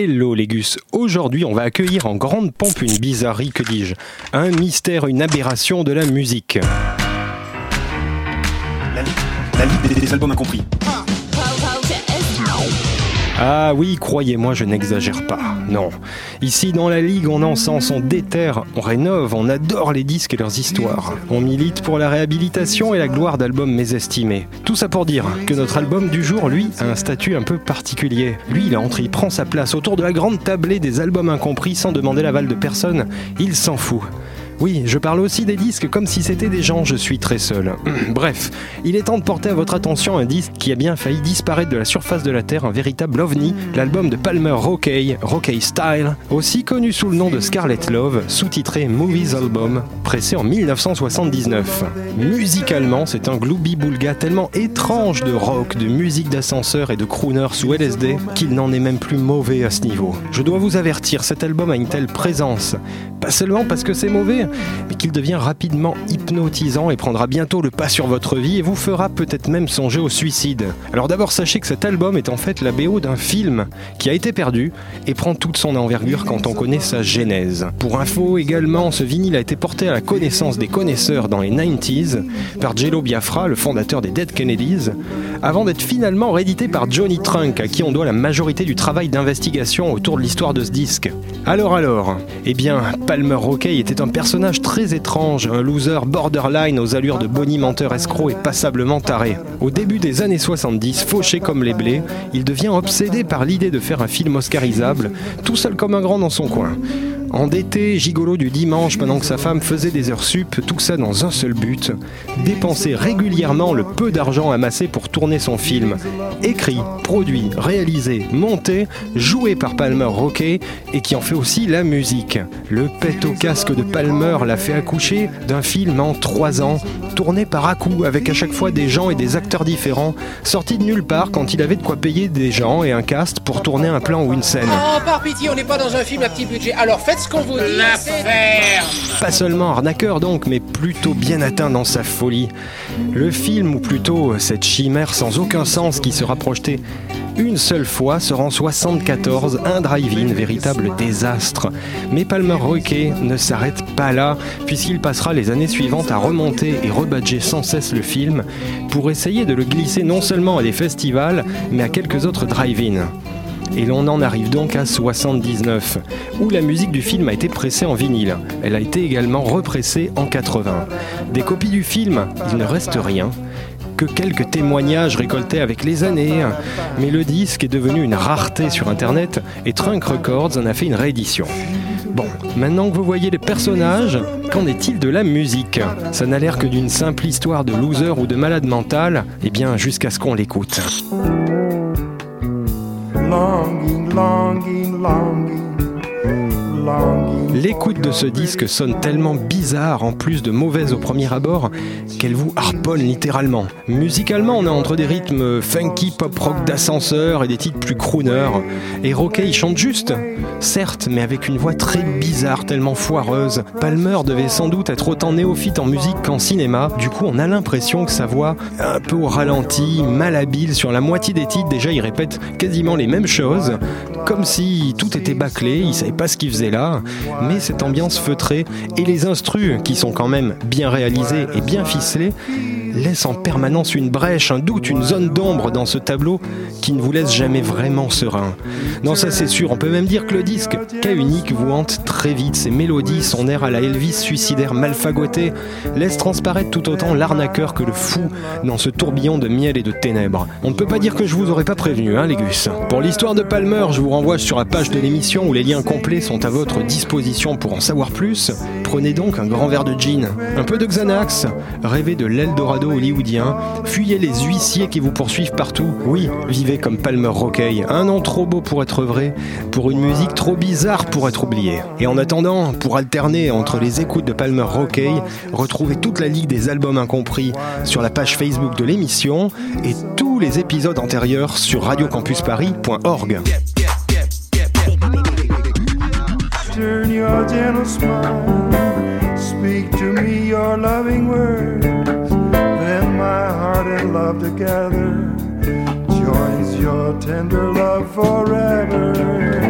Hello Légus, aujourd'hui on va accueillir en grande pompe une bizarrerie, que dis-je, un mystère, une aberration de la musique. La, Ligue des albums incompris. Oui, croyez-moi, je n'exagère pas. Non. Ici, dans la Ligue, on encense, on déterre, on rénove, on adore les disques et leurs histoires. On milite pour la réhabilitation et la gloire d'albums mésestimés. Tout ça pour dire que notre album du jour, lui, a un statut un peu particulier. Lui, il entre, il prend sa place autour de la grande tablée des albums incompris sans demander l'aval de personne. Il s'en fout. Oui, je parle aussi des disques comme si c'était des gens, je suis très seul. Bref, il est temps de porter à votre attention un disque qui a bien failli disparaître de la surface de la Terre, un véritable ovni, l'album de Palmer Rockey, Rockey Style, aussi connu sous le nom de Scarlet Love, sous-titré Movies Album, pressé en 1979. Musicalement, c'est un glooby boulga tellement étrange de rock, de musique d'ascenseur et de crooner sous LSD qu'il n'en est même plus mauvais à ce niveau. Je dois vous avertir, cet album a une telle présence, pas seulement parce que c'est mauvais, mais qu'il devient rapidement hypnotisant et prendra bientôt le pas sur votre vie et vous fera peut-être même songer au suicide. Alors d'abord sachez que cet album est en fait la BO d'un film qui a été perdu et prend toute son envergure quand on connaît sa genèse. Pour info également, ce vinyle a été porté à la connaissance des connaisseurs dans les 90s par Jello Biafra, le fondateur des Dead Kennedys, avant d'être finalement réédité par Johnny Trunk, à qui on doit la majorité du travail d'investigation autour de l'histoire de ce disque. Alors alors, eh bien, Palmer Rockey était un personnage très étrange, un loser borderline aux allures de Bonnie menteur escroc et passablement taré. Au début des années 70, fauché comme les blés, il devient obsédé par l'idée de faire un film oscarisable, tout seul comme un grand dans son coin. Endetté, gigolo du dimanche pendant que sa femme faisait des heures sup, tout ça dans un seul but, dépenser régulièrement le peu d'argent amassé pour tourner son film. Écrit, produit, réalisé, monté, joué par Palmer Rockey et qui en fait aussi la musique. Le pet au casque de Palmer l'a fait accoucher d'un film en trois ans, tourné par à coup avec à chaque fois des gens et des acteurs différents, sorti de nulle part quand il avait de quoi payer des gens et un cast pour tourner un plan ou une scène. Oh, par pitié, on n'est pas dans un film à petit budget, ce qu'on vous dit. La ferme Pas seulement arnaqueur donc, mais plutôt bien atteint dans sa folie. Le film, ou plutôt cette chimère sans aucun sens qui sera projetée une seule fois sera en 74 un drive-in, véritable désastre. Mais Palmer Rockey ne s'arrête pas là, puisqu'il passera les années suivantes à remonter et rebadger sans cesse le film pour essayer de le glisser non seulement à des festivals, mais à quelques autres drive-in. Et l'on en arrive donc à 79, où la musique du film a été pressée en vinyle. Elle a été également repressée en 80. Des copies du film, il ne reste rien que quelques témoignages récoltés avec les années, mais le disque est devenu une rareté sur Internet et Trunk Records en a fait une réédition. Bon, maintenant que vous voyez les personnages, qu'en est-il de la musique? Ça n'a l'air que d'une simple histoire de loser ou de malade mental, et eh bien jusqu'à ce qu'on l'écoute. longing, longing, longing. L'écoute de ce disque sonne tellement bizarre, en plus de mauvaise au premier abord, qu'elle vous harponne littéralement. Musicalement, on est entre des rythmes funky pop rock d'ascenseur et des titres plus crooner. Et Rockey chante juste, certes, mais avec une voix très bizarre, tellement foireuse. Palmer devait sans doute être autant néophyte en musique qu'en cinéma. Du coup, on a l'impression que sa voix, un peu au ralenti, malhabile sur la moitié des titres, déjà il répète quasiment les mêmes choses, comme si tout était bâclé, il savait pas ce qu'il faisait là mais cette ambiance feutrée et les instrus, qui sont quand même bien réalisés et bien ficelés, laissent en permanence une brèche, un doute, une zone d'ombre dans ce tableau qui ne vous laisse jamais vraiment serein. Non, ça c'est sûr, on peut même dire que le disque, cas unique, vous hante très vite. Ses mélodies, son air à la Elvis suicidaire malfagoté, laissent transparaître tout autant l'arnaqueur que le fou dans ce tourbillon de miel et de ténèbres. On ne peut pas dire que je vous aurais pas prévenu, hein, Légus. Pour l'histoire de Palmer, je vous renvoie sur la page de l'émission où les liens complets sont à votre disposition pour en savoir plus. Prenez donc un grand verre de gin, un peu de Xanax, rêvez de l'Eldorado hollywoodien, fuyez les huissiers qui vous poursuivent partout. Oui, vivez comme Palmer Rockey, un nom trop beau pour être vrai, pour une musique trop bizarre pour être oubliée. Et en attendant, pour alterner entre les écoutes de Palmer Rockey, retrouvez toute la ligue des albums incompris sur la page Facebook de l'émission et tous les épisodes antérieurs sur radiocampusparis.org. Turn your gentle smile, speak to me your loving words. Then my heart and love together joins your tender love forever.